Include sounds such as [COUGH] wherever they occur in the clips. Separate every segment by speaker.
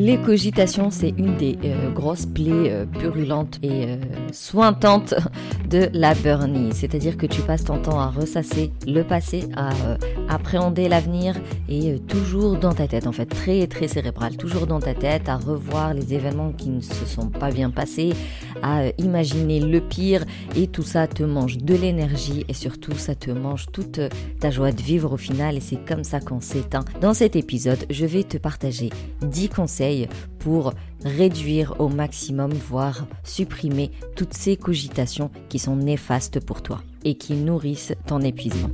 Speaker 1: Les cogitations, c'est une des euh, grosses plaies euh, purulentes et euh, sointantes [LAUGHS] de la burnie. C'est-à-dire que tu passes ton temps à ressasser le passé, à appréhender l'avenir et toujours dans ta tête, en fait, très très cérébral, toujours dans ta tête, à revoir les événements qui ne se sont pas bien passés, à imaginer le pire et tout ça te mange de l'énergie et surtout ça te mange toute ta joie de vivre au final et c'est comme ça qu'on s'éteint. Dans cet épisode, je vais te partager 10 conseils pour réduire au maximum, voire supprimer toutes ces cogitations qui sont néfastes pour toi et qui nourrissent ton épuisement.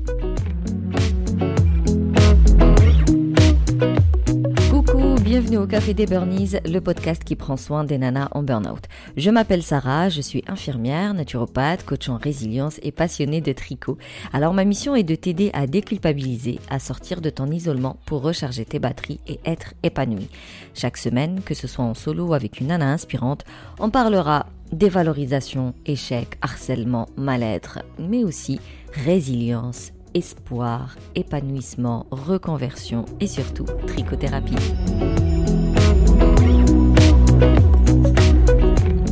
Speaker 1: Bienvenue au Café des Burnies, le podcast qui prend soin des nanas en burn-out. Je m'appelle Sarah, je suis infirmière, naturopathe, coach en résilience et passionnée de tricot. Alors ma mission est de t'aider à déculpabiliser, à sortir de ton isolement pour recharger tes batteries et être épanoui. Chaque semaine, que ce soit en solo ou avec une nana inspirante, on parlera dévalorisation, échec, harcèlement, mal-être, mais aussi résilience, espoir, épanouissement, reconversion et surtout trichothérapie.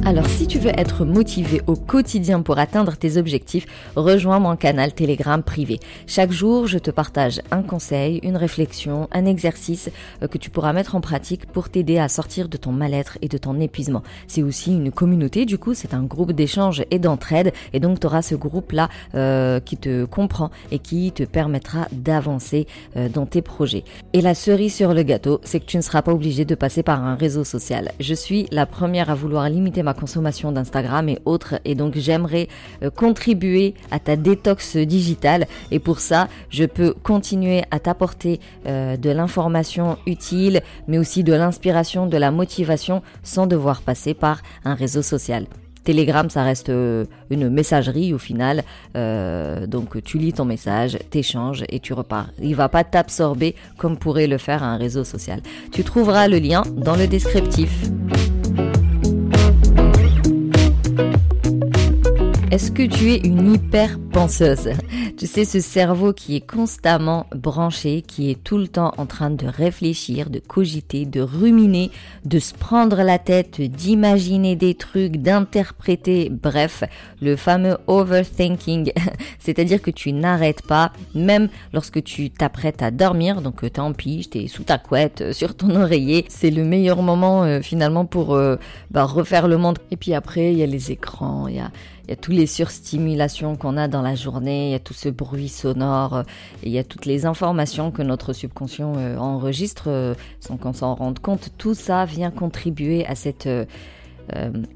Speaker 1: Alors si tu veux être motivé au quotidien pour atteindre tes objectifs, rejoins mon canal Telegram privé. Chaque jour, je te partage un conseil, une réflexion, un exercice euh, que tu pourras mettre en pratique pour t'aider à sortir de ton mal-être et de ton épuisement. C'est aussi une communauté, du coup, c'est un groupe d'échange et d'entraide et donc tu auras ce groupe-là euh, qui te comprend et qui te permettra d'avancer euh, dans tes projets. Et la cerise sur le gâteau, c'est que tu ne seras pas obligé de passer par un réseau social. Je suis la première à vouloir limiter ma consommation d'Instagram et autres. Et donc j'aimerais euh, contribuer à ta détox digitale. Et pour ça, je peux continuer à t'apporter euh, de l'information utile, mais aussi de l'inspiration, de la motivation, sans devoir passer par un réseau social. Telegram, ça reste euh, une messagerie au final. donc tu lis ton message, t'échanges et tu repars. Il va pas t'absorber comme pourrait le faire un réseau social. Tu trouveras le lien dans le descriptif. Est-ce que tu es une hyper penseuse Tu sais, ce cerveau qui est constamment branché, qui est tout le temps en train de réfléchir, de cogiter, de ruminer, de se prendre la tête, d'imaginer des trucs, d'interpréter, bref, le fameux overthinking. [LAUGHS] C'est-à-dire que tu n'arrêtes pas, même lorsque tu t'apprêtes à dormir, donc tant pis, t'es sous ta couette, euh, sur ton oreiller. C'est le meilleur moment euh, finalement pour euh, bah, refaire le monde. Et puis après, il y a les écrans, il y a il y a toutes les surstimulations qu'on a dans la journée, il y a tout ce bruit sonore, euh, il y a toutes les informations que notre subconscient euh, enregistre euh, sans qu'on s'en rende compte. Tout ça vient contribuer à cette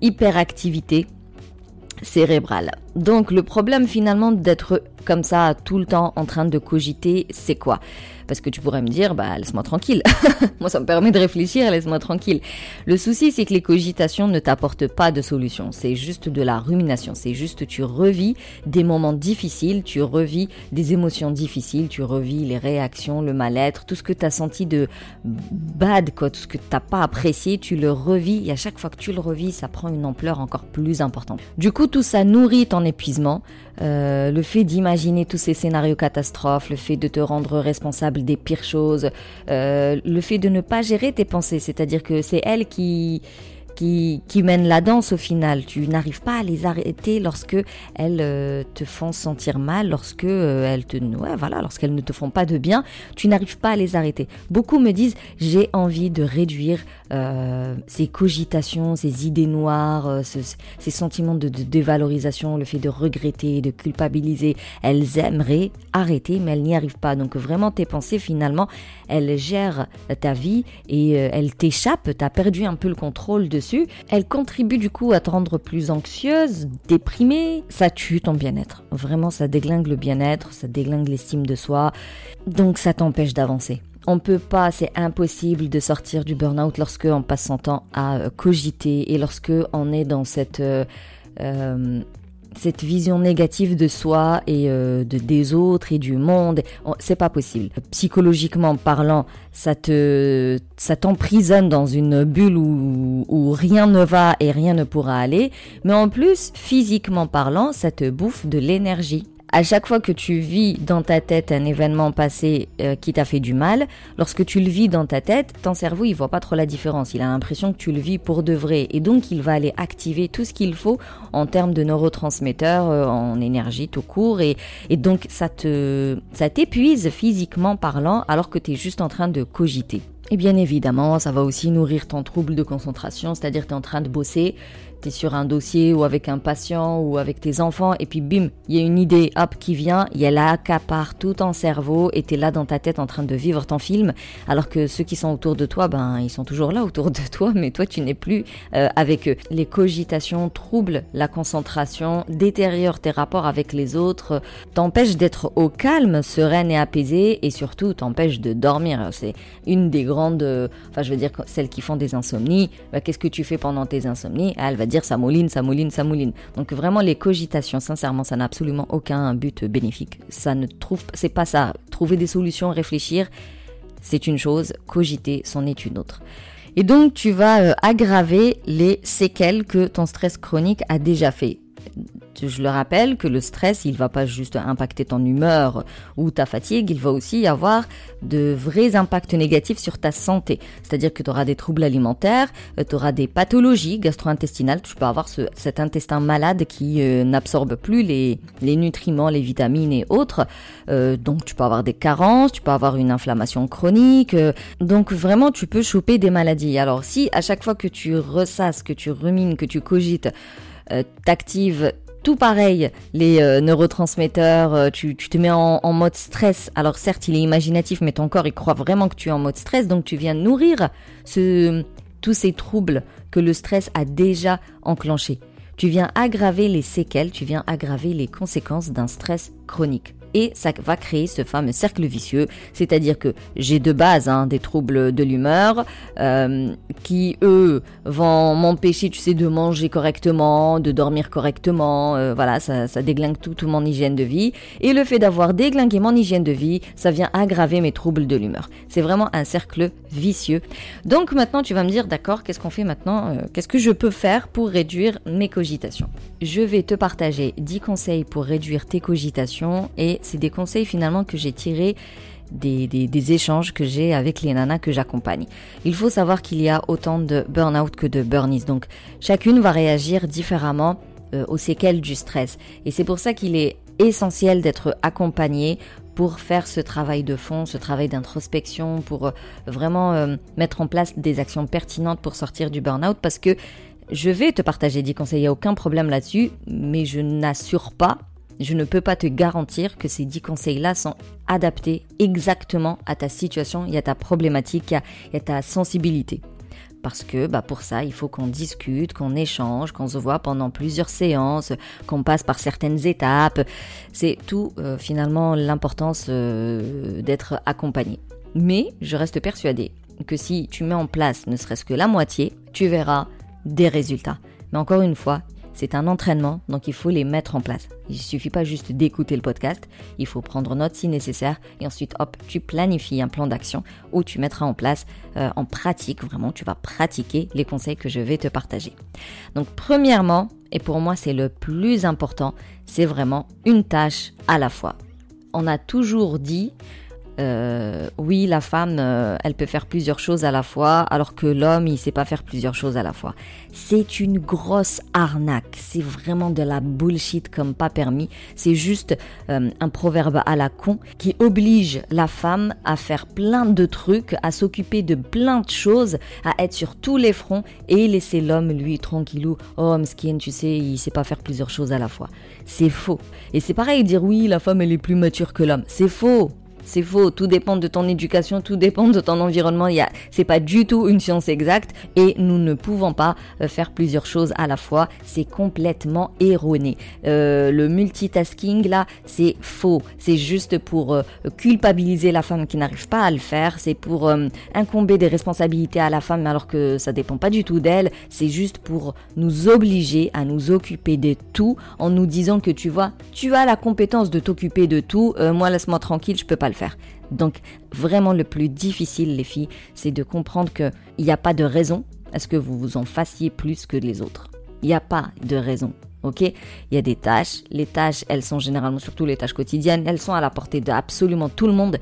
Speaker 1: hyperactivité cérébrale. Donc le problème finalement d'être comme ça tout le temps en train de cogiter, c'est quoi? Parce que tu pourrais me dire, bah, laisse-moi tranquille. [LAUGHS] Moi, ça me permet de réfléchir, laisse-moi tranquille. Le souci, c'est que les cogitations ne t'apportent pas de solution. C'est juste de la rumination. C'est juste, tu revis des moments difficiles, tu revis des émotions difficiles, tu revis les réactions, le mal-être, tout ce que tu as senti de bad, quoi, tout ce que t'as pas apprécié, tu le revis et à chaque fois que tu le revis, ça prend une ampleur encore plus importante. Du coup, tout ça nourrit ton épuisement. Euh, le fait d'imaginer tous ces scénarios catastrophes, le fait de te rendre responsable des pires choses, euh, le fait de ne pas gérer tes pensées, c'est-à-dire que c'est elle qui qui, qui mènent la danse au final. Tu n'arrives pas à les arrêter lorsque elles euh, te font sentir mal, lorsque euh, elles te, ouais, voilà, lorsqu'elles ne te font pas de bien. Tu n'arrives pas à les arrêter. Beaucoup me disent j'ai envie de réduire euh, ces cogitations, ces idées noires, ces sentiments de, dévalorisation, le fait de regretter, de culpabiliser. Elles aimeraient arrêter, mais elles n'y arrivent pas. Donc vraiment tes pensées finalement, elles gèrent ta vie et elles t'échappent. T'as perdu un peu le contrôle de elle contribue du coup à te rendre plus anxieuse, déprimée. Ça tue ton bien-être. Vraiment, ça déglingue le bien-être, ça déglingue l'estime de soi. Donc ça t'empêche d'avancer. On peut pas, c'est impossible de sortir du burn-out lorsque on passe son temps à cogiter et lorsque on est dans cette euh, euh, cette vision négative de soi et euh, de des autres et du monde, c'est pas possible. Psychologiquement parlant, ça te ça t'emprisonne dans une bulle où, où rien ne va et rien ne pourra aller, mais en plus physiquement parlant, ça te bouffe de l'énergie à chaque fois que tu vis dans ta tête un événement passé euh, qui t'a fait du mal, lorsque tu le vis dans ta tête, ton cerveau il voit pas trop la différence. Il a l'impression que tu le vis pour de vrai et donc il va aller activer tout ce qu'il faut en termes de neurotransmetteurs, euh, en énergie tout court et, donc ça te ça t'épuise physiquement parlant alors que tu es juste en train de cogiter. Et bien évidemment, ça va aussi nourrir ton trouble de concentration, c'est-à-dire que tu es en train de bosser, sur un dossier ou avec un patient ou avec tes enfants, et puis bim, il y a une idée, hop, qui vient, il y a là, accapare tout ton cerveau, et tu es là dans ta tête en train de vivre ton film, alors que ceux qui sont autour de toi, ben, ils sont toujours là autour de toi, mais toi, tu n'es plus euh, avec eux. Les cogitations troublent la concentration, détériorent tes rapports avec les autres, t'empêchent d'être au calme, sereine et apaisée, et surtout t'empêchent de dormir. C'est une des grandes, euh, enfin, je veux dire, celles qui font des insomnies, ben, qu'est-ce que tu fais pendant tes insomnies? Elle va dire ça mouline, ça mouline, ça mouline. Donc vraiment les cogitations, sincèrement, ça n'a absolument aucun but bénéfique. Ça ne trouve, c'est pas ça. Trouver des solutions, réfléchir, c'est une chose. Cogiter, c'en est une autre. Et donc tu vas euh, aggraver les séquelles que ton stress chronique a déjà fait je le rappelle que le stress, il va pas juste impacter ton humeur ou ta fatigue, il va aussi avoir de vrais impacts négatifs sur ta santé. C'est-à-dire que tu auras des troubles alimentaires, euh, tu auras des pathologies gastro-intestinales, tu peux avoir cet intestin malade qui euh, n'absorbe plus les, nutriments, les vitamines et autres. Euh, donc tu peux avoir des carences, tu peux avoir une inflammation chronique. donc vraiment, tu peux choper des maladies. Alors si à chaque fois que tu ressasses, que tu rumines, que tu cogites, t'actives tout pareil, les euh, neurotransmetteurs, euh, tu, te mets en, mode stress. Alors certes, il est imaginatif, mais ton corps, il croit vraiment que tu es en mode stress, donc tu viens nourrir tous ces troubles que le stress a déjà enclenchés. Tu viens aggraver les séquelles, tu viens aggraver les conséquences d'un stress chronique et ça va créer ce fameux cercle vicieux, c'est-à-dire que j'ai de base hein, des troubles de l'humeur euh, qui eux vont m'empêcher, tu sais, de manger correctement, de dormir correctement, euh, voilà, ça, ça déglingue tout, tout mon hygiène de vie et le fait d'avoir déglingué mon hygiène de vie, ça vient aggraver mes troubles de l'humeur. C'est vraiment un cercle vicieux. Donc maintenant tu vas me dire d'accord, qu'est-ce qu'on fait maintenant euh, Qu'est-ce que je peux faire pour réduire mes cogitations? Je vais te partager 10 conseils pour réduire tes cogitations et c'est des conseils finalement que j'ai tirés des, échanges que j'ai avec les nanas que j'accompagne. Il faut savoir qu'il y a autant de burn-out que de burn-is. Donc chacune va réagir différemment euh, aux séquelles du stress. Et c'est pour ça qu'il est essentiel d'être accompagné pour faire ce travail de fond, ce travail d'introspection, pour euh, vraiment euh, mettre en place des actions pertinentes pour sortir du burn-out parce que je vais te partager des conseils, il n'y a aucun problème là-dessus, mais je n'assure pas je ne peux pas te garantir que ces 10 conseils-là sont adaptés exactement à ta situation et à ta problématique et à ta sensibilité. Parce que bah, pour ça, il faut qu'on discute, qu'on échange, qu'on se voit pendant plusieurs séances, qu'on passe par certaines étapes. C'est tout euh, finalement l'importance euh, d'être accompagné. Mais je reste persuadée que si tu mets en place ne serait-ce que la moitié, tu verras des résultats. Mais encore une fois, c'est un entraînement, donc il faut les mettre en place. Il suffit pas juste d'écouter le podcast, il faut prendre note si nécessaire et ensuite hop, tu planifies un plan d'action où tu mettras en place euh, en pratique, vraiment tu vas pratiquer les conseils que je vais te partager. Donc premièrement, et pour moi c'est le plus important, c'est vraiment une tâche à la fois. On a toujours dit euh, oui, la femme, euh, elle peut faire plusieurs choses à la fois, alors que l'homme, il sait pas faire plusieurs choses à la fois. C'est une grosse arnaque. C'est vraiment de la bullshit comme pas permis. C'est juste euh, un proverbe à la con qui oblige la femme à faire plein de trucs, à s'occuper de plein de choses, à être sur tous les fronts et laisser l'homme, lui, tranquillou. Oh, skin, tu sais, il sait pas faire plusieurs choses à la fois. C'est faux. Et c'est pareil dire oui, la femme, elle est plus mature que l'homme. C'est faux. C'est faux, tout dépend de ton éducation, tout dépend de ton environnement. Il y a, c'est pas du tout une science exacte et nous ne pouvons pas euh, faire plusieurs choses à la fois. C'est complètement erroné. Euh, le multitasking là, c'est faux. C'est juste pour euh, culpabiliser la femme qui n'arrive pas à le faire. C'est pour incomber des responsabilités à la femme alors que ça dépend pas du tout d'elle. C'est juste pour nous obliger à nous occuper de tout en nous disant que tu vois, tu as la compétence de t'occuper de tout. moi laisse-moi tranquille, je peux pas le Donc vraiment le plus difficile les filles, c'est de comprendre qu'il n'y a pas de raison à ce que vous vous en fassiez plus que les autres. Il n'y a pas de raison. Ok? Il y a des tâches. Les tâches, elles sont généralement, surtout les tâches quotidiennes, elles sont à la portée de tout le monde.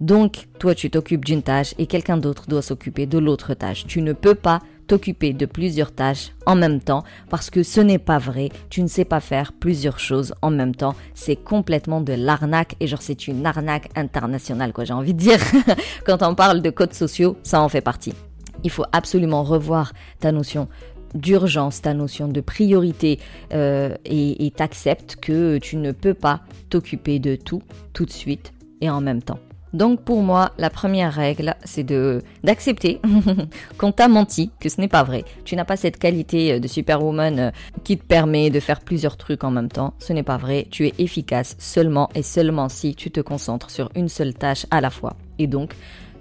Speaker 1: Donc, toi, tu t'occupes d'une tâche et quelqu'un d'autre doit s'occuper de l'autre tâche. Tu ne peux pas t'occuper de plusieurs tâches en même temps parce que ce n'est pas vrai. Tu ne sais pas faire plusieurs choses en même temps. C'est complètement de l'arnaque et genre c'est une arnaque internationale quoi. J'ai envie de dire [LAUGHS] quand on parle de codes sociaux, ça en fait partie. Il faut absolument revoir ta notion d'urgence, ta notion de priorité euh, et t'acceptes que tu ne peux pas t'occuper de tout tout de suite et en même temps. Donc pour moi, la première règle, c'est de d'accepter [LAUGHS] qu'on t'a menti, que ce n'est pas vrai. Tu n'as pas cette qualité euh, de superwoman euh, qui te permet de faire plusieurs trucs en même temps. Ce n'est pas vrai. Tu es efficace seulement et seulement si tu te concentres sur une seule tâche à la fois. Et donc,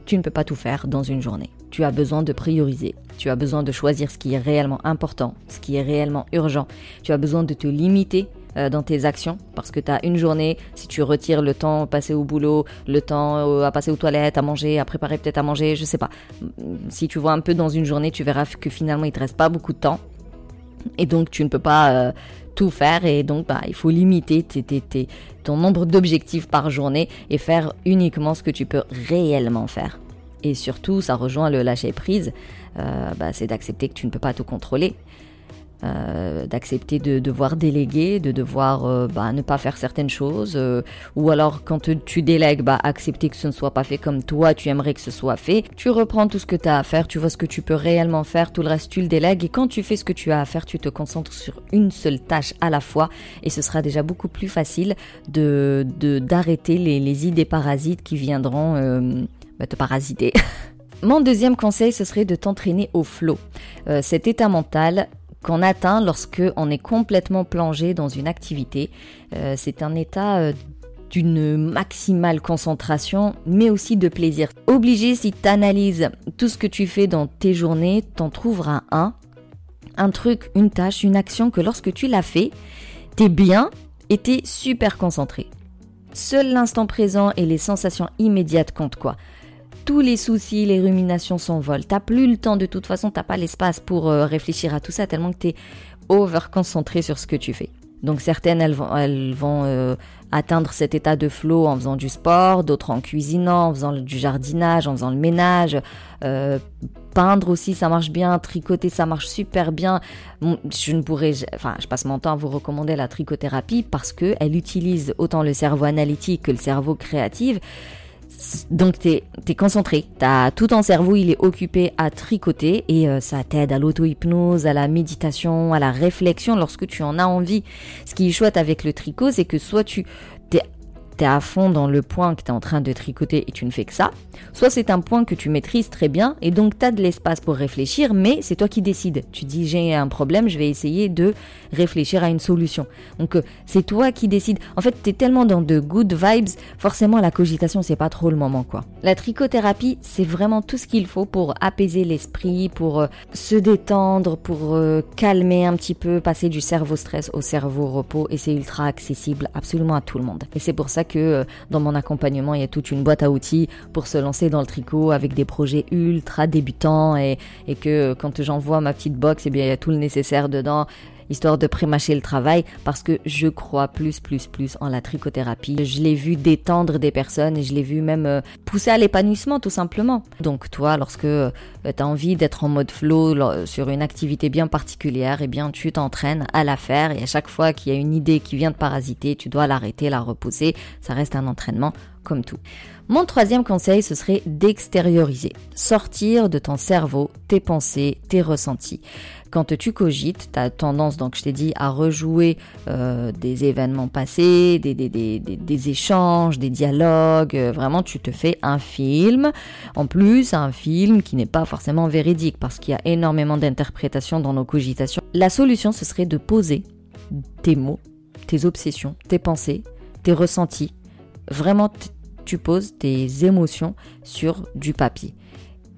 Speaker 1: tu ne peux pas tout faire dans une journée. Tu as besoin de prioriser. Tu as besoin de choisir ce qui est réellement important, ce qui est réellement urgent. Tu as besoin de te limiter euh, dans tes actions parce que tu as une journée, si tu retires le temps passé au boulot, le temps euh, à passer aux toilettes, à manger, à préparer peut-être à manger, je sais pas. Si tu vois un peu dans une journée, tu verras que finalement il te reste pas beaucoup de temps et donc tu ne peux pas euh, tout faire et donc bah, il faut limiter ton nombre d'objectifs par journée et faire uniquement ce que tu peux réellement faire. Et surtout, ça rejoint le lâcher prise, bah, c'est d'accepter que tu ne peux pas tout contrôler. Euh, d'accepter de devoir déléguer, de devoir euh, bah, ne pas faire certaines choses, euh, ou alors quand tu délègues, bah, accepter que ce ne soit pas fait comme toi tu aimerais que ce soit fait. Tu reprends tout ce que tu as à faire, tu vois ce que tu peux réellement faire, tout le reste tu le délègues, et quand tu fais ce que tu as à faire, tu te concentres sur une seule tâche à la fois, et ce sera déjà beaucoup plus facile de d'arrêter les, les, idées parasites qui viendront bah, te parasiter. [LAUGHS] Mon deuxième conseil, ce serait de t'entraîner au flow. cet état mental, qu'on atteint lorsque on est complètement plongé dans une activité. Euh, c'est un état euh, d'une maximale concentration, mais aussi de plaisir. Obligé, si tu analyses tout ce que tu fais dans tes journées, t'en trouveras un, un truc, une tâche, une action que lorsque tu l'as fait, t'es bien et t'es super concentré. Seul l'instant présent et les sensations immédiates comptent quoi tous les soucis, les ruminations s'envolent. T'as plus le temps de toute façon, t'as pas l'espace pour euh, réfléchir à tout ça tellement que t'es over concentré sur ce que tu fais. Donc certaines elles vont, elles vont euh, atteindre cet état de flow en faisant du sport, d'autres en cuisinant, en faisant du jardinage, en faisant le ménage. Euh, peindre aussi, ça marche bien. Tricoter, ça marche super bien. Je ne pourrais, enfin, je passe mon temps à vous recommander la trichothérapie parce que elle utilise autant le cerveau analytique que le cerveau créatif. Donc tu es, concentré, tout ton cerveau, il est occupé à tricoter et euh, ça t'aide à l'auto-hypnose, à la méditation, à la réflexion lorsque tu en as envie. Ce qui est chouette avec le tricot, c'est que soit tu es à fond dans le point que tu es en train de tricoter et tu ne fais que ça, soit c'est un point que tu maîtrises très bien et donc tu as de l'espace pour réfléchir, mais c'est toi qui décides. Tu dis j'ai un problème, je vais essayer de réfléchir à une solution. Donc euh, c'est toi qui décides. En fait, tu es tellement dans de good vibes, forcément la cogitation c'est pas trop le moment quoi. La trichothérapie, c'est vraiment tout ce qu'il faut pour apaiser l'esprit, pour euh, se détendre, pour euh, calmer un petit peu, passer du cerveau stress au cerveau repos et c'est ultra accessible absolument à tout le monde. Et c'est pour ça que euh, dans mon accompagnement, il y a toute une boîte à outils pour se lancer dans le tricot avec des projets ultra débutants et, que euh, quand j'envoie ma petite box, eh bien, il y a tout le nécessaire dedans histoire de prémâcher le travail parce que je crois plus, plus, plus en la trichothérapie. Je l'ai vu détendre des personnes et je l'ai vu même euh, pousser à l'épanouissement tout simplement. Donc toi, lorsque euh, tu as envie d'être en mode flow sur une activité bien particulière, eh bien tu t'entraînes à la faire et à chaque fois qu'il y a une idée qui vient de parasiter, tu dois l'arrêter, la repousser. Ça reste un entraînement comme tout. Mon troisième conseil, ce serait d'extérioriser, sortir de ton cerveau tes pensées, tes ressentis. Quand tu cogites, tu as tendance, donc je t'ai dit, à rejouer euh, des événements passés, des, des, des, échanges, des dialogues. Euh, vraiment, tu te fais un film. En plus, un film qui n'est pas forcément véridique parce qu'il y a énormément d'interprétations dans nos cogitations. La solution, ce serait de poser tes mots, tes obsessions, tes pensées, tes ressentis. Vraiment, tu poses tes émotions sur du papier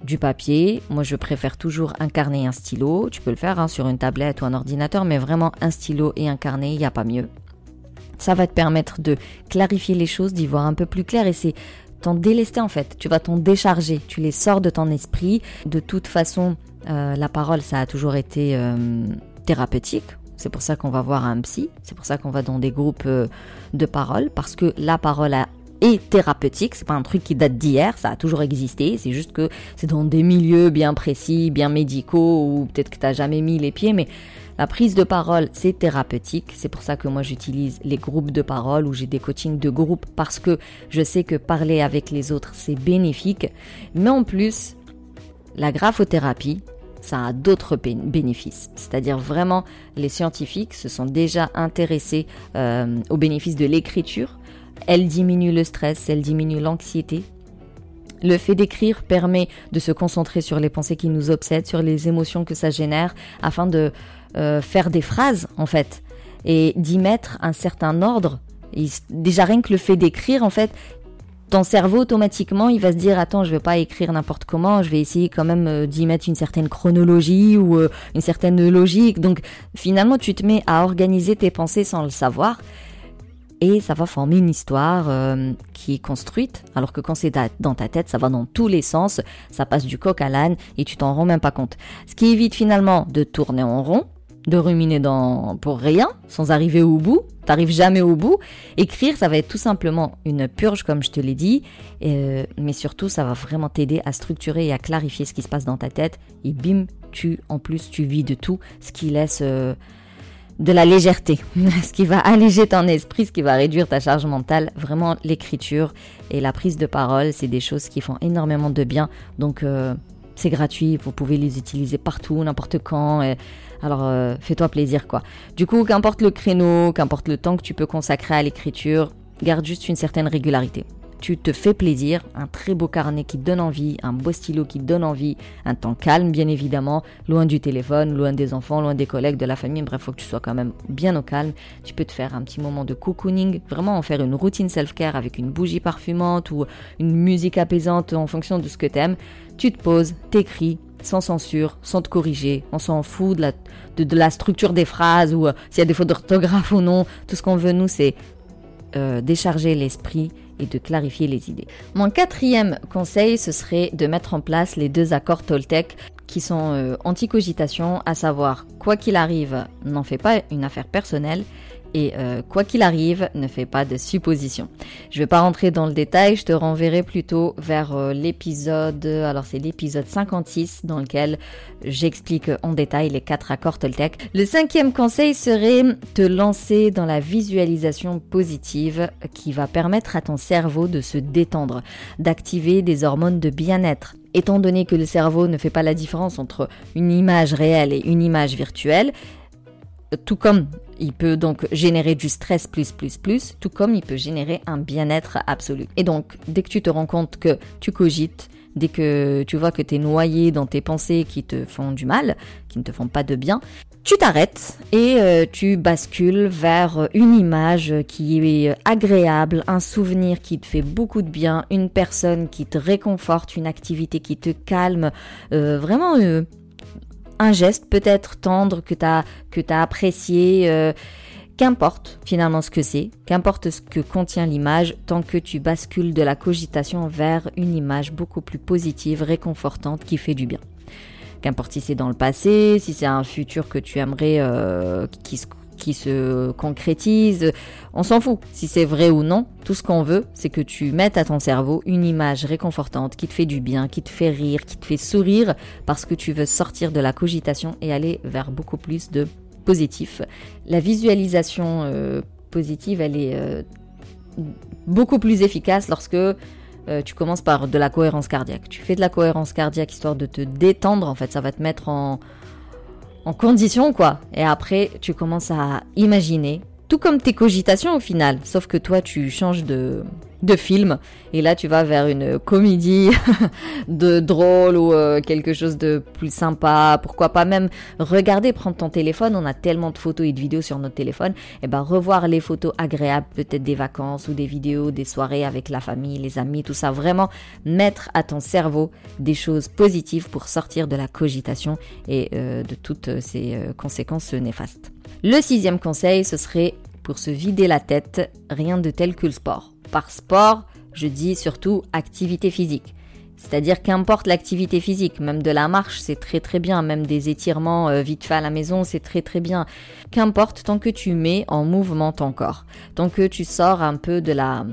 Speaker 1: du papier. Moi, je préfère toujours un carnet et un stylo. Tu peux le faire hein, sur une tablette ou un ordinateur, mais vraiment un stylo et un carnet, il n'y a pas mieux. Ça va te permettre de clarifier les choses, d'y voir un peu plus clair et c'est t'en délester en fait. Tu vas t'en décharger. Tu les sors de ton esprit. De toute façon, euh, la parole, ça a toujours été euh, thérapeutique C'est pour ça qu'on va voir un psy, c'est pour ça qu'on va dans des groupes euh, de parole, parce que la parole est thérapeutique, c'est pas un truc qui date d'hier, ça a toujours existé, c'est juste que c'est dans des milieux bien précis, bien médicaux, ou peut-être que tu n'as jamais mis les pieds, mais la prise de parole, c'est thérapeutique. C'est pour ça que moi j'utilise les groupes de parole ou j'ai des coachings de groupe parce que je sais que parler avec les autres, c'est bénéfique. Mais en plus, la graphothérapie, ça a d'autres bénéfices. C'est-à-dire vraiment, les scientifiques se sont déjà intéressés euh, aux bénéfices de l'écriture. Elle diminue le stress, elle diminue l'anxiété. Le fait d'écrire permet de se concentrer sur les pensées qui nous obsèdent, sur les émotions que ça génère, afin de euh, faire des phrases en fait et d'y mettre un certain ordre. déjà rien que le fait d'écrire en fait, ton cerveau automatiquement il va se dire attends je vais pas écrire n'importe comment je vais essayer quand même euh, d'y mettre une certaine chronologie ou euh, une certaine logique donc finalement tu te mets à organiser tes pensées sans le savoir et ça va former une histoire euh, qui est construite alors que quand c'est dans ta tête ça va dans tous les sens ça passe du coq à l'âne et tu t'en rends même pas compte ce qui évite finalement de tourner en rond de ruminer dans, pour rien, sans arriver au bout. T'arrives jamais au bout. Écrire, ça va être tout simplement une purge, comme je te l'ai dit, euh, mais surtout, ça va vraiment t'aider à structurer et à clarifier ce qui se passe dans ta tête. Et bim, tu, en plus, tu vis de tout, ce qui laisse euh, de la légèreté, [LAUGHS] ce qui va alléger ton esprit, ce qui va réduire ta charge mentale. Vraiment, l'écriture et la prise de parole, c'est des choses qui font énormément de bien. Donc, euh, c'est gratuit, vous pouvez les utiliser partout, n'importe quand. alors euh, fais-toi plaisir quoi. Du coup, qu'importe le créneau, qu'importe le temps que tu peux consacrer à l'écriture, garde juste une certaine régularité tu te fais plaisir, un très beau carnet qui donne envie, un beau stylo qui donne envie, un temps calme bien évidemment, loin du téléphone, loin des enfants, loin des collègues, de la famille, bref, faut que tu sois quand même bien au calme. Tu peux te faire un petit moment de cocooning, vraiment en faire une routine self-care avec une bougie parfumante ou une musique apaisante en fonction de ce que t'aimes. Tu te poses, t'écris, sans censure, sans te corriger. On s'en fout de la, de, la, structure des phrases ou euh, s'il y a des fautes d'orthographe ou non. Tout ce qu'on veut, nous, c'est euh, décharger l'esprit et de clarifier les idées. Mon quatrième conseil, ce serait de mettre en place les deux accords Toltec qui sont euh, anti-cogitation, à savoir quoi qu'il arrive, n'en fais pas une affaire personnelle et euh, quoi qu'il arrive, ne fais pas de suppositions. Je ne vais pas rentrer dans le détail, je te renverrai plutôt vers euh, l'épisode, alors c'est l'épisode 56 dans lequel j'explique en détail les quatre accords Toltec. Le cinquième conseil serait te lancer dans la visualisation positive qui va permettre à ton cerveau de se détendre, d'activer des hormones de bien-être étant donné que le cerveau ne fait pas la différence entre une image réelle et une image virtuelle, tout comme il peut donc générer du stress plus plus plus, tout comme il peut générer un bien-être absolu. Et donc, dès que tu te rends compte que tu cogites, dès que tu vois que tu es noyé dans tes pensées qui te font du mal, qui ne te font pas de bien, tu t'arrêtes et euh, tu bascules vers une image qui est agréable, un souvenir qui te fait beaucoup de bien, une personne qui te réconforte, une activité qui te calme, euh, vraiment euh, un geste peut-être tendre que tu as, que as apprécié. Euh, qu'importe finalement ce que c'est, qu'importe ce que contient l'image, tant que tu bascules de la cogitation vers une image beaucoup plus positive, réconfortante, qui fait du bien. Qu'importe si c'est dans le passé, si c'est un futur que tu aimerais euh, qui se concrétise. On s'en fout si c'est vrai ou non. Tout ce qu'on veut, c'est que tu mettes à ton cerveau une image réconfortante qui te fait du bien, qui te fait rire, qui te fait sourire parce que tu veux sortir de la cogitation et aller vers beaucoup plus de positif. La visualisation euh, positive, elle est euh, beaucoup plus efficace lorsque euh, tu commences par de la cohérence cardiaque. Tu fais de la cohérence cardiaque histoire de te détendre, en fait, ça va te mettre en, en condition, quoi. Et après, tu commences à imaginer, tout comme tes cogitations au final, sauf que toi, tu changes de, de film. Et là, tu vas vers une comédie [LAUGHS] de drôle ou euh, quelque chose de plus sympa. Pourquoi pas même regarder, prendre ton téléphone. On a tellement de photos et de vidéos sur notre téléphone. Et eh ben, revoir les photos agréables, peut-être des vacances ou des vidéos, des soirées avec la famille, les amis, tout ça. Vraiment mettre à ton cerveau des choses positives pour sortir de la cogitation et euh, de toutes ces euh, conséquences néfastes. Le sixième conseil, ce serait pour se vider la tête, rien de tel que le sport. Par sport, je dis surtout activité physique. C'est-à-dire qu'importe l'activité physique, même de la marche, c'est très très bien, même des étirements euh, vite fait à la maison, c'est très très bien. Qu'importe tant que tu mets en mouvement ton corps, tant que tu sors un peu de la,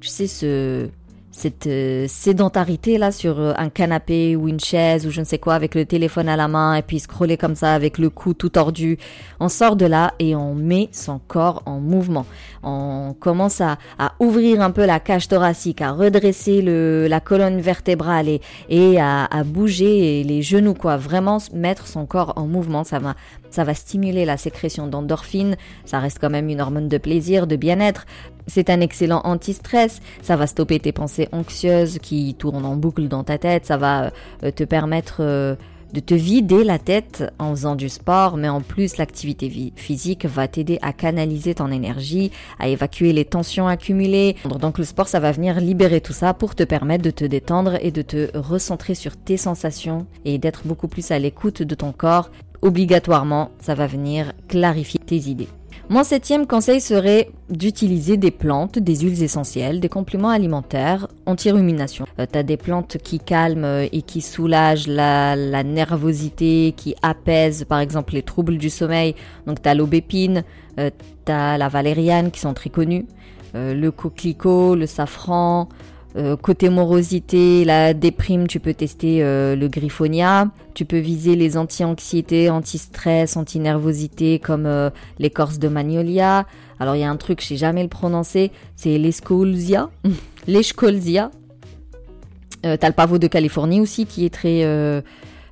Speaker 1: tu sais ce cette euh, sédentarité là sur euh, un canapé ou une chaise ou je ne sais quoi avec le téléphone à la main et puis scroller comme ça avec le cou tout tordu. On sort de là et on met son corps en mouvement. On commence à, à ouvrir un peu la cage thoracique, à redresser le, la colonne vertébrale et, et à, à bouger les genoux quoi. Vraiment mettre son corps en mouvement, ça va ça va stimuler la sécrétion d'endorphines, ça reste quand même une hormone de plaisir, de bien-être. C'est un excellent anti-stress, ça va stopper tes pensées anxieuses qui tournent en boucle dans ta tête, ça va euh, te permettre euh, de te vider la tête en faisant du sport, mais en plus l'activité physique va t'aider à canaliser ton énergie, à évacuer les tensions accumulées. Donc le sport, ça va venir libérer tout ça pour te permettre de te détendre et de te recentrer sur tes sensations et d'être beaucoup plus à l'écoute de ton corps obligatoirement, ça va venir clarifier tes idées. Mon septième conseil serait d'utiliser des plantes, des huiles essentielles, des compléments alimentaires anti-rumination. Euh, tu as des plantes qui calment euh, et qui soulagent la, nervosité, qui apaisent par exemple les troubles du sommeil. Donc tu as l'aubépine, euh, tu as la valériane qui sont très connues, le coquelicot, le safran, euh, côté morosité, la déprime, tu peux tester euh, le griffonia. Tu peux viser les anti-anxiété, anti-stress, anti-nervosité comme euh, l'écorce de magnolia. Alors il y a un truc, je sais jamais le prononcer, c'est l'escolzia. [LAUGHS] L'escolzia. T'as le pavot de Californie aussi qui est très,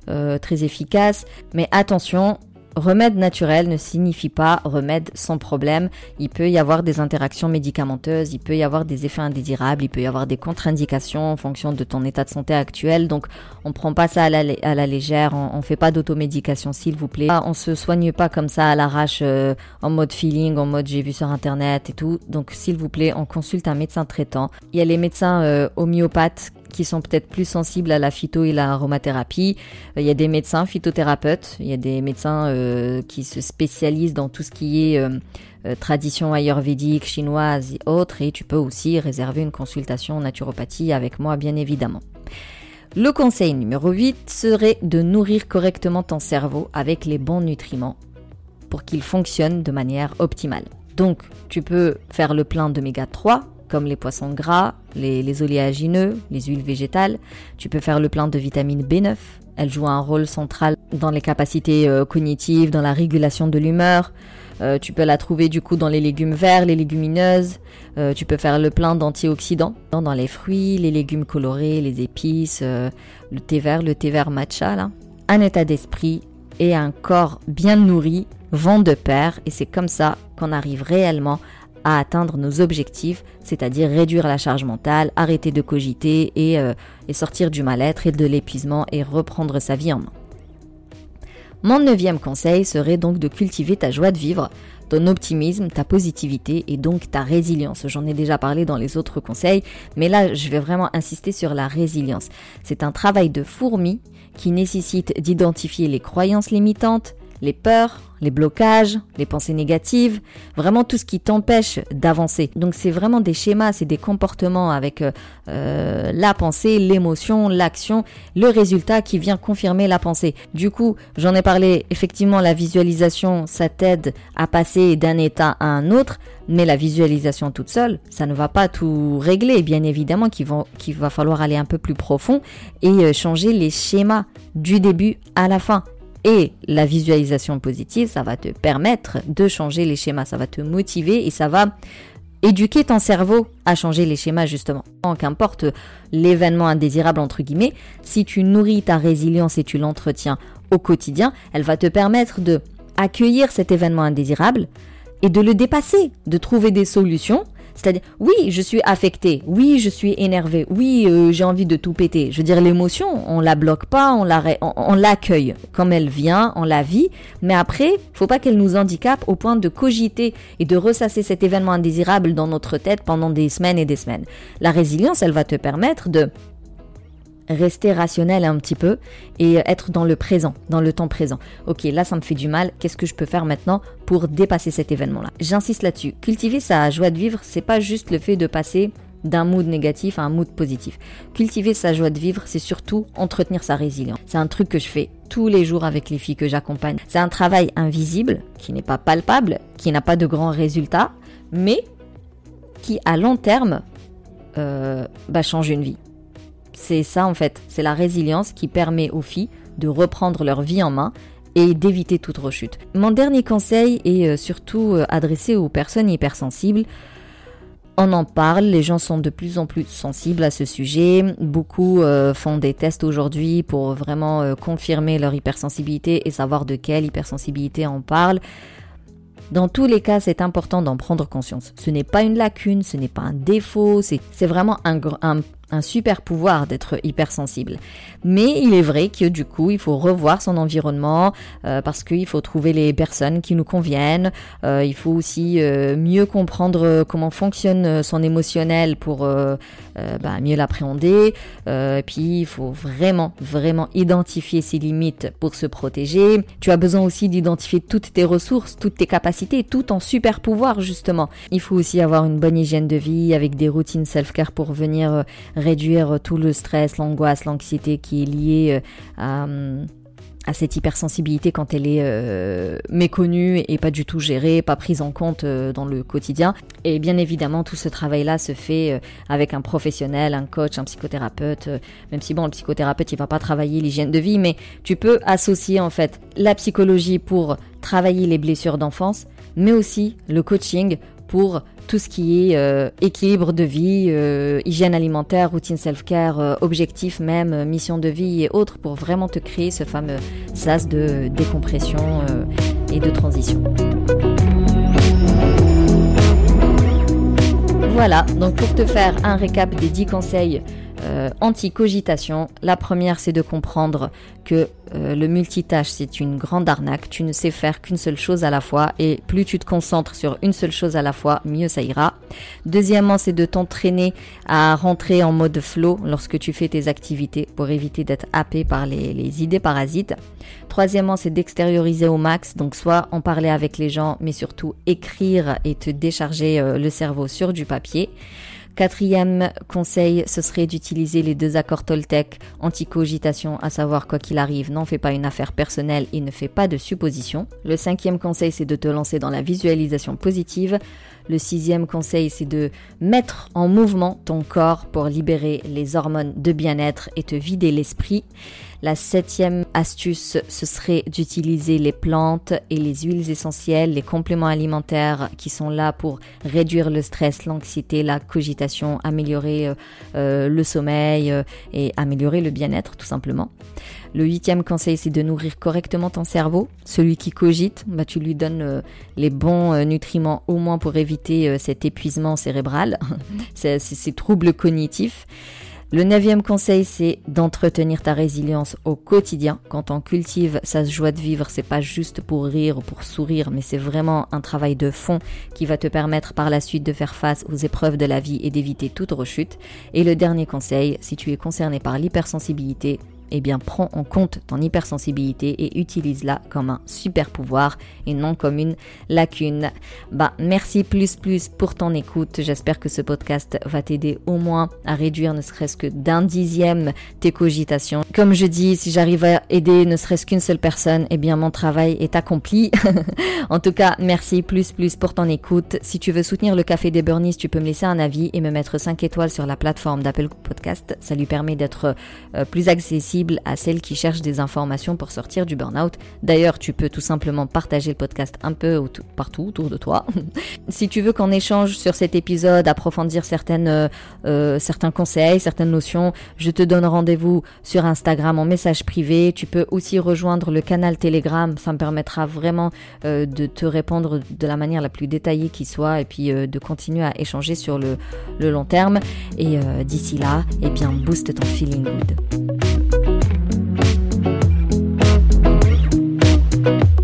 Speaker 1: très efficace. Mais attention, Remède naturel ne signifie pas remède sans problème. Il peut y avoir des interactions médicamenteuses, il peut y avoir des effets indésirables, il peut y avoir des contre-indications en fonction de ton état de santé actuel. Donc, on prend pas ça à la, légère, on, ne fait pas d'automédication, s'il vous plaît. On se soigne pas comme ça à l'arrache, euh, en mode feeling, en mode j'ai vu sur internet et tout. Donc, s'il vous plaît, on consulte un médecin traitant. Il y a les médecins euh, homéopathes qui sont peut-être plus sensibles à la phyto et la aromathérapie. Euh, il y a des médecins phytothérapeutes, il y a des médecins euh, qui se spécialisent dans tout ce qui est euh, tradition ayurvédique, chinoise et autres, et tu peux aussi réserver une consultation naturopathie avec moi, bien évidemment. Le conseil numéro 8 serait de nourrir correctement ton cerveau avec les bons nutriments pour qu'il fonctionne de manière optimale. Donc, tu peux faire le plein d'oméga 3 comme les poissons gras, les, oléagineux, les huiles végétales. Tu peux faire le plein de vitamine B9. Elle joue un rôle central dans les capacités euh, cognitives, dans la régulation de l'humeur. Euh, tu peux la trouver du coup dans les légumes verts, les légumineuses. Euh, tu peux faire le plein d'antioxydants dans les fruits, les légumes colorés, les épices, le thé vert, le thé vert matcha. Là. Un état d'esprit et un corps bien nourri vont de pair et c'est comme ça qu'on arrive réellement à atteindre nos objectifs, c'est-à-dire réduire la charge mentale, arrêter de cogiter euh, et, sortir du mal-être et de l'épuisement et reprendre sa vie en main. Mon neuvième conseil serait donc de cultiver ta joie de vivre, ton optimisme, ta positivité et donc ta résilience. J'en ai déjà parlé dans les autres conseils, mais là je vais vraiment insister sur la résilience. C'est un travail de fourmi qui nécessite d'identifier les croyances limitantes, les peurs, les blocages, les pensées négatives, vraiment tout ce qui t'empêche d'avancer. Donc c'est vraiment des schémas, c'est des comportements avec euh, euh, la pensée, l'émotion, l'action, le résultat qui vient confirmer la pensée. Du coup, j'en ai parlé, effectivement la visualisation, ça t'aide à passer d'un état à un autre, mais la visualisation toute seule, ça ne va pas tout régler. Bien évidemment qu'il va, va falloir aller un peu plus profond et euh, changer les schémas du début à la fin. Et la visualisation positive, ça va te permettre de changer les schémas, ça va te motiver et ça va éduquer ton cerveau à changer les schémas justement. Qu'importe l'événement indésirable entre guillemets, si tu nourris ta résilience et tu l'entretiens au quotidien, elle va te permettre de accueillir cet événement indésirable et de le dépasser, de trouver des solutions c'est-à-dire, oui, je suis affecté, oui, je suis énervé, oui, euh, j'ai envie de tout péter. Je veux dire, l'émotion, on la bloque pas, on on, l'accueille comme elle vient, on la vit, mais après, faut pas qu'elle nous handicape au point de cogiter et de ressasser cet événement indésirable dans notre tête pendant des semaines et des semaines. La résilience, elle va te permettre de rester rationnel un petit peu et être dans le présent, dans le temps présent. Ok, là ça me fait du mal, qu'est-ce que je peux faire maintenant pour dépasser cet événement-là? J'insiste là-dessus. Cultiver sa joie de vivre, c'est pas juste le fait de passer d'un mood négatif à un mood positif. Cultiver sa joie de vivre, c'est surtout entretenir sa résilience. C'est un truc que je fais tous les jours avec les filles que j'accompagne. C'est un travail invisible, qui n'est pas palpable, qui n'a pas de grands résultats, mais qui à long terme euh, bah, change une vie. C'est ça en fait, c'est la résilience qui permet aux filles de reprendre leur vie en main et d'éviter toute rechute. Mon dernier conseil est euh, surtout euh, adressé aux personnes hypersensibles. On en parle, les gens sont de plus en plus sensibles à ce sujet. Beaucoup euh, font des tests aujourd'hui pour vraiment confirmer leur hypersensibilité et savoir de quelle hypersensibilité on parle. Dans tous les cas, c'est important d'en prendre conscience. Ce n'est pas une lacune, ce n'est pas un défaut, c'est vraiment un, un, un super pouvoir d'être hypersensible. Mais il est vrai que du coup, il faut revoir son environnement euh, parce qu'il faut trouver les personnes qui nous conviennent. Euh, il faut aussi euh, mieux comprendre comment fonctionne son émotionnel pour bah, mieux l'appréhender. puis il faut vraiment, vraiment identifier ses limites pour se protéger. Tu as besoin aussi d'identifier toutes tes ressources, toutes tes capacités, tout en super pouvoir justement. Il faut aussi avoir une bonne hygiène de vie avec des routines self-care pour venir réduire tout le stress, l'angoisse, l'anxiété qui est liée euh, à, cette hypersensibilité quand elle est euh, méconnue et pas du tout gérée, pas prise en compte euh, dans le quotidien. Et bien évidemment, tout ce travail-là se fait avec un professionnel, un coach, un psychothérapeute, même si bon, le psychothérapeute, il va pas travailler l'hygiène de vie, mais tu peux associer en fait la psychologie pour travailler les blessures d'enfance, mais aussi le coaching pour tout ce qui est euh, équilibre de vie, euh, hygiène alimentaire, routine self-care, euh, objectif même, mission de vie et autres pour vraiment te créer ce fameux sas de décompression et de transition. Voilà, donc pour te faire un récap des 10 conseils euh, anti-cogitation. La première, c'est de comprendre que euh, le multitâche, c'est une grande arnaque. Tu ne sais faire qu'une seule chose à la fois et plus tu te concentres sur une seule chose à la fois, mieux ça ira. Deuxièmement, c'est de t'entraîner à rentrer en mode flow lorsque tu fais tes activités pour éviter d'être happé par les, idées parasites. Troisièmement, c'est d'extérioriser au max, donc soit en parler avec les gens, mais surtout écrire et te décharger euh, le cerveau sur du papier. Quatrième conseil, ce serait d'utiliser les deux accords Toltec anti-cogitation, à savoir quoi qu'il arrive, n'en fais pas une affaire personnelle et ne fais pas de suppositions. Le cinquième conseil, c'est de te lancer dans la visualisation positive. Le sixième conseil, c'est de mettre en mouvement ton corps pour libérer les hormones de bien-être et te vider l'esprit. La septième astuce, ce serait d'utiliser les plantes et les huiles essentielles, les compléments alimentaires qui sont là pour réduire le stress, l'anxiété, la cogitation, améliorer euh, euh, le sommeil euh, et améliorer le bien-être tout simplement. Le huitième conseil, c'est de nourrir correctement ton cerveau. Celui qui cogite, bah, tu lui donnes les bons nutriments au moins pour éviter cet épuisement cérébral, [LAUGHS] ces troubles cognitifs. Le neuvième conseil, c'est d'entretenir ta résilience au quotidien. Quand on cultive sa joie de vivre, c'est pas juste pour rire ou pour sourire, mais c'est vraiment un travail de fond qui va te permettre par la suite de faire face aux épreuves de la vie et d'éviter toute rechute. Et le dernier conseil, si tu es concerné par l'hypersensibilité, eh bien prends en compte ton hypersensibilité et utilise-la comme un super pouvoir et non comme une lacune. Bah merci plus plus pour ton écoute. J'espère que ce podcast va t'aider au moins à réduire ne serait-ce que d'un dixième tes cogitations. Comme je dis, si j'arrive à aider ne serait-ce qu'une seule personne, eh bien mon travail est accompli. [LAUGHS] en tout cas, merci plus plus pour ton écoute. Si tu veux soutenir le Café des Burnies, tu peux me laisser un avis et me mettre 5 étoiles sur la plateforme d'Apple Podcast. Ça lui permet d'être euh, plus accessible à celles qui cherchent des informations pour sortir du burn-out. D'ailleurs, tu peux tout simplement partager le podcast un peu partout autour de toi. [LAUGHS] si tu veux qu'on échange sur cet épisode, approfondir certaines, euh, euh, certains conseils, certaines notions, je te donne rendez-vous sur Instagram en message privé. Tu peux aussi rejoindre le canal Telegram. Ça me permettra vraiment euh, de te répondre de la manière la plus détaillée qui soit et puis de continuer à échanger sur le, le long terme. Et d'ici là, eh bien, booste ton feeling good. Thank you.